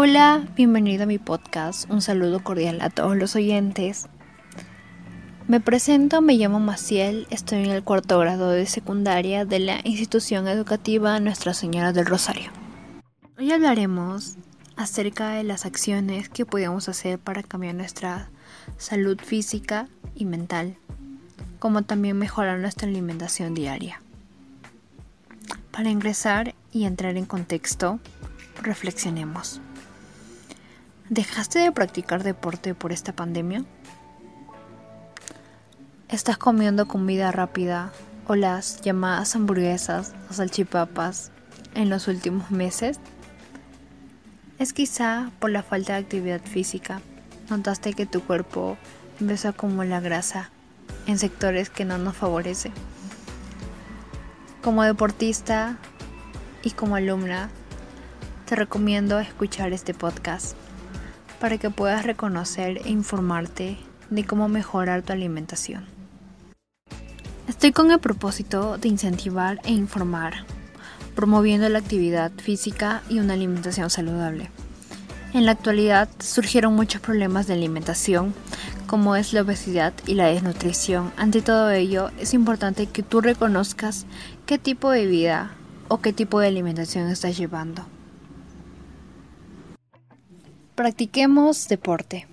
Hola, bienvenido a mi podcast. Un saludo cordial a todos los oyentes. Me presento, me llamo Maciel, estoy en el cuarto grado de secundaria de la institución educativa Nuestra Señora del Rosario. Hoy hablaremos acerca de las acciones que podemos hacer para cambiar nuestra salud física y mental, como también mejorar nuestra alimentación diaria. Para ingresar y entrar en contexto, reflexionemos. ¿Dejaste de practicar deporte por esta pandemia? ¿Estás comiendo comida rápida o las llamadas hamburguesas o salchipapas en los últimos meses? Es quizá por la falta de actividad física. Notaste que tu cuerpo empezó a acumular grasa en sectores que no nos favorecen. Como deportista y como alumna, te recomiendo escuchar este podcast para que puedas reconocer e informarte de cómo mejorar tu alimentación. Estoy con el propósito de incentivar e informar, promoviendo la actividad física y una alimentación saludable. En la actualidad surgieron muchos problemas de alimentación, como es la obesidad y la desnutrición. Ante todo ello, es importante que tú reconozcas qué tipo de vida o qué tipo de alimentación estás llevando. Practiquemos deporte.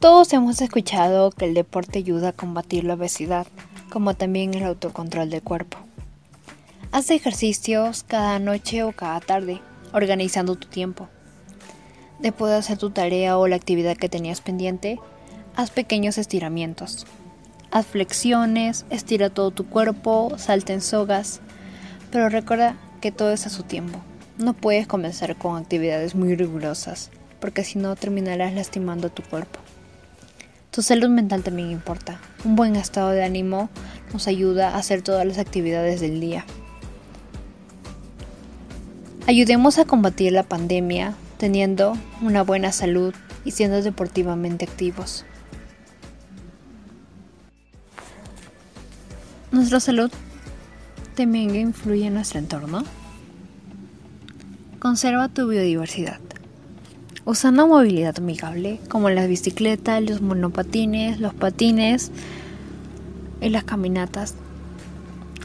Todos hemos escuchado que el deporte ayuda a combatir la obesidad, como también el autocontrol del cuerpo. Haz ejercicios cada noche o cada tarde, organizando tu tiempo. Después de hacer tu tarea o la actividad que tenías pendiente, haz pequeños estiramientos. Haz flexiones, estira todo tu cuerpo, salta en sogas, pero recuerda que todo es a su tiempo. No puedes comenzar con actividades muy rigurosas, porque si no terminarás lastimando tu cuerpo. Tu salud mental también importa. Un buen estado de ánimo nos ayuda a hacer todas las actividades del día. Ayudemos a combatir la pandemia teniendo una buena salud y siendo deportivamente activos. Nuestra salud también influye en nuestro entorno. Conserva tu biodiversidad. Usando movilidad amigable como las bicicletas, los monopatines, los patines y las caminatas.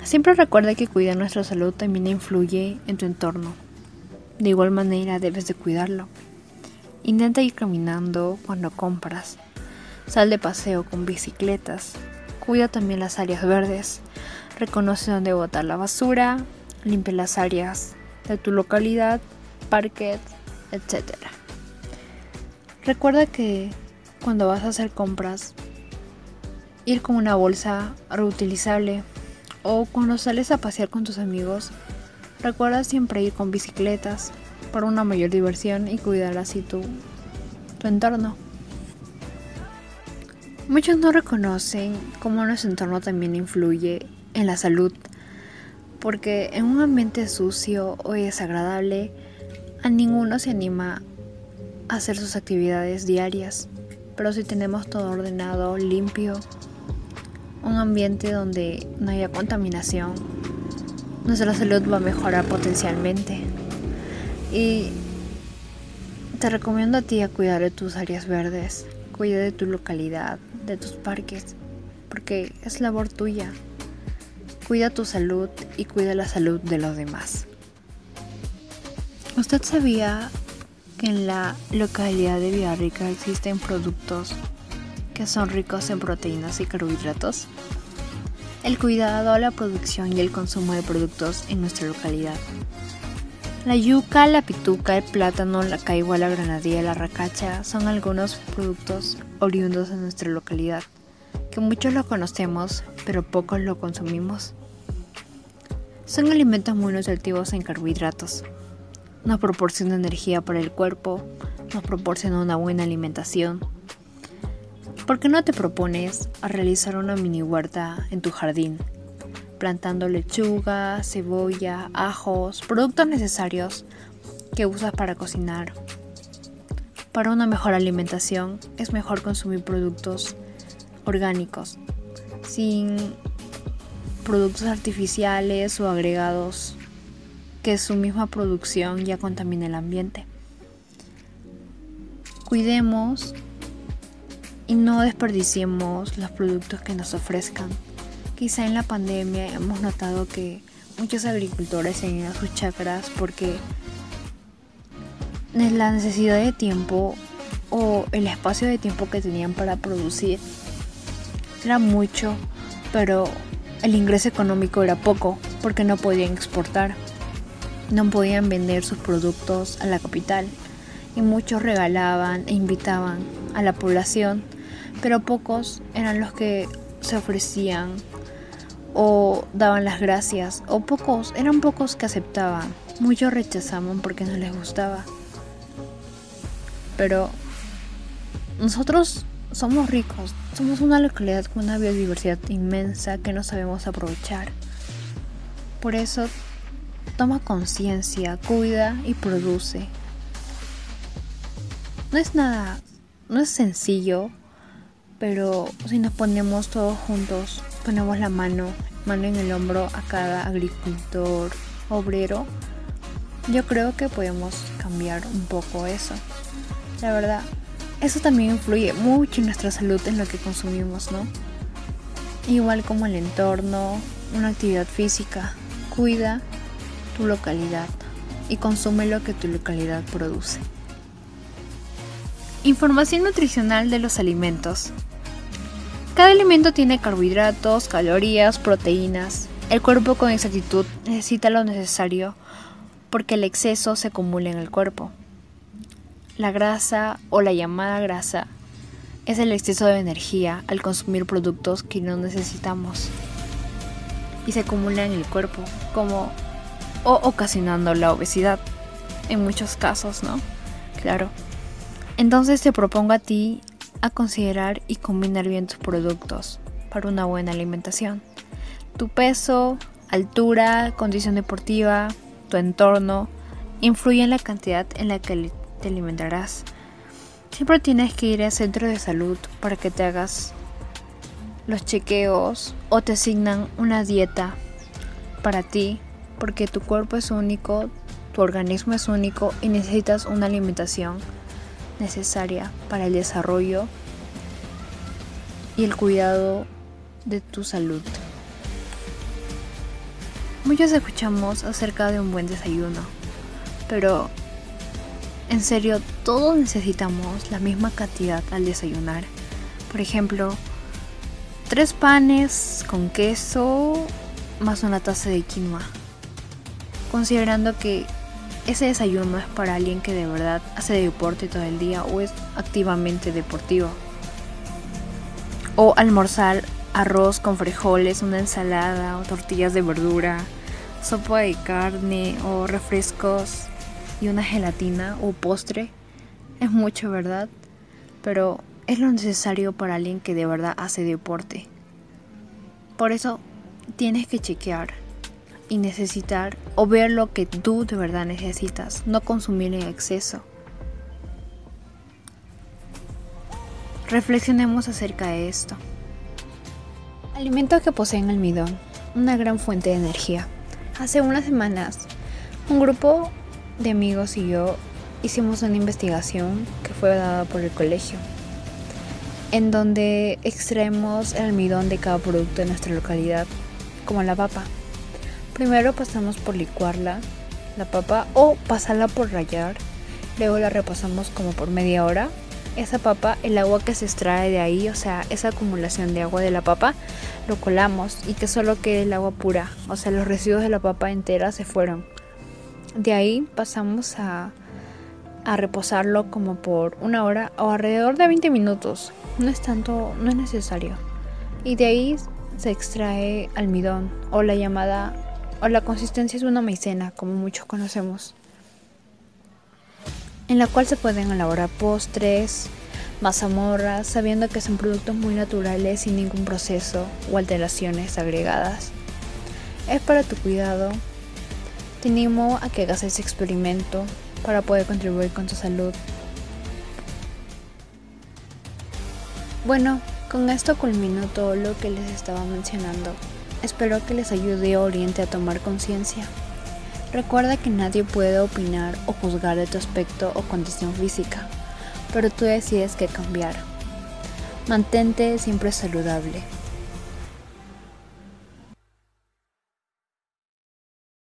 Siempre recuerda que cuidar nuestra salud también influye en tu entorno. De igual manera debes de cuidarlo. Intenta ir caminando cuando compras. Sal de paseo con bicicletas. Cuida también las áreas verdes. Reconoce dónde botar la basura. Limpia las áreas de tu localidad, parques, etc. Recuerda que cuando vas a hacer compras, ir con una bolsa reutilizable o cuando sales a pasear con tus amigos, recuerda siempre ir con bicicletas para una mayor diversión y cuidar así tu, tu entorno. Muchos no reconocen cómo nuestro entorno también influye en la salud porque en un ambiente sucio o desagradable a ninguno se anima a hacer sus actividades diarias. Pero si tenemos todo ordenado, limpio, un ambiente donde no haya contaminación, nuestra salud va a mejorar potencialmente. Y te recomiendo a ti a cuidar de tus áreas verdes, cuida de tu localidad, de tus parques, porque es labor tuya. Cuida tu salud y cuida la salud de los demás. ¿Usted sabía que en la localidad de Villarrica existen productos que son ricos en proteínas y carbohidratos? El cuidado, la producción y el consumo de productos en nuestra localidad. La yuca, la pituca, el plátano, la caigua, la granadilla la racacha son algunos productos oriundos de nuestra localidad que muchos lo conocemos, pero pocos lo consumimos. Son alimentos muy nutritivos en carbohidratos. Nos proporciona energía para el cuerpo, nos proporciona una buena alimentación. ¿Por qué no te propones a realizar una mini huerta en tu jardín? Plantando lechuga, cebolla, ajos, productos necesarios que usas para cocinar. Para una mejor alimentación es mejor consumir productos orgánicos, sin productos artificiales o agregados que su misma producción ya contamina el ambiente. Cuidemos y no desperdiciemos los productos que nos ofrezcan. Quizá en la pandemia hemos notado que muchos agricultores se a sus chacras porque la necesidad de tiempo o el espacio de tiempo que tenían para producir era mucho, pero el ingreso económico era poco porque no podían exportar, no podían vender sus productos a la capital y muchos regalaban e invitaban a la población, pero pocos eran los que se ofrecían o daban las gracias, o pocos, eran pocos que aceptaban, muchos rechazaban porque no les gustaba. Pero nosotros somos ricos, somos una localidad con una biodiversidad inmensa que no sabemos aprovechar. Por eso, toma conciencia, cuida y produce. No es nada, no es sencillo, pero si nos ponemos todos juntos, ponemos la mano, mano en el hombro a cada agricultor, obrero, yo creo que podemos cambiar un poco eso. La verdad, eso también influye mucho en nuestra salud en lo que consumimos, ¿no? Igual como el entorno, una actividad física, cuida tu localidad y consume lo que tu localidad produce. Información nutricional de los alimentos. Cada alimento tiene carbohidratos, calorías, proteínas. El cuerpo con exactitud necesita lo necesario porque el exceso se acumula en el cuerpo. La grasa o la llamada grasa es el exceso de energía al consumir productos que no necesitamos y se acumula en el cuerpo, como o ocasionando la obesidad, en muchos casos, ¿no? Claro. Entonces te propongo a ti a considerar y combinar bien tus productos para una buena alimentación. Tu peso, altura, condición deportiva, tu entorno influyen en la cantidad en la que te alimentarás. Siempre tienes que ir al centro de salud para que te hagas los chequeos o te asignan una dieta para ti, porque tu cuerpo es único, tu organismo es único y necesitas una alimentación necesaria para el desarrollo y el cuidado de tu salud. Muchos escuchamos acerca de un buen desayuno, pero en serio, todos necesitamos la misma cantidad al desayunar. Por ejemplo, tres panes con queso más una taza de quinoa. Considerando que ese desayuno es para alguien que de verdad hace deporte todo el día o es activamente deportivo. O almorzar arroz con frijoles, una ensalada o tortillas de verdura, sopa de carne o refrescos y una gelatina o postre es mucho, ¿verdad? Pero es lo necesario para alguien que de verdad hace deporte. Por eso tienes que chequear y necesitar o ver lo que tú de verdad necesitas, no consumir en exceso. Reflexionemos acerca de esto. Alimentos que poseen almidón, una gran fuente de energía. Hace unas semanas, un grupo de amigos y yo hicimos una investigación que fue dada por el colegio, en donde extraemos el almidón de cada producto de nuestra localidad, como la papa. Primero pasamos por licuarla, la papa, o pasarla por rallar, luego la repasamos como por media hora. Esa papa, el agua que se extrae de ahí, o sea, esa acumulación de agua de la papa, lo colamos y que solo quede el agua pura, o sea, los residuos de la papa entera se fueron. De ahí pasamos a, a reposarlo como por una hora o alrededor de 20 minutos. No es tanto, no es necesario. Y de ahí se extrae almidón o la llamada o la consistencia es una maicena, como muchos conocemos, en la cual se pueden elaborar postres, mazamorras, sabiendo que son productos muy naturales sin ningún proceso o alteraciones agregadas. Es para tu cuidado te animo a que hagas ese experimento para poder contribuir con tu salud. Bueno, con esto culmino todo lo que les estaba mencionando. Espero que les ayude o oriente a tomar conciencia. Recuerda que nadie puede opinar o juzgar de tu aspecto o condición física, pero tú decides qué cambiar. Mantente siempre saludable.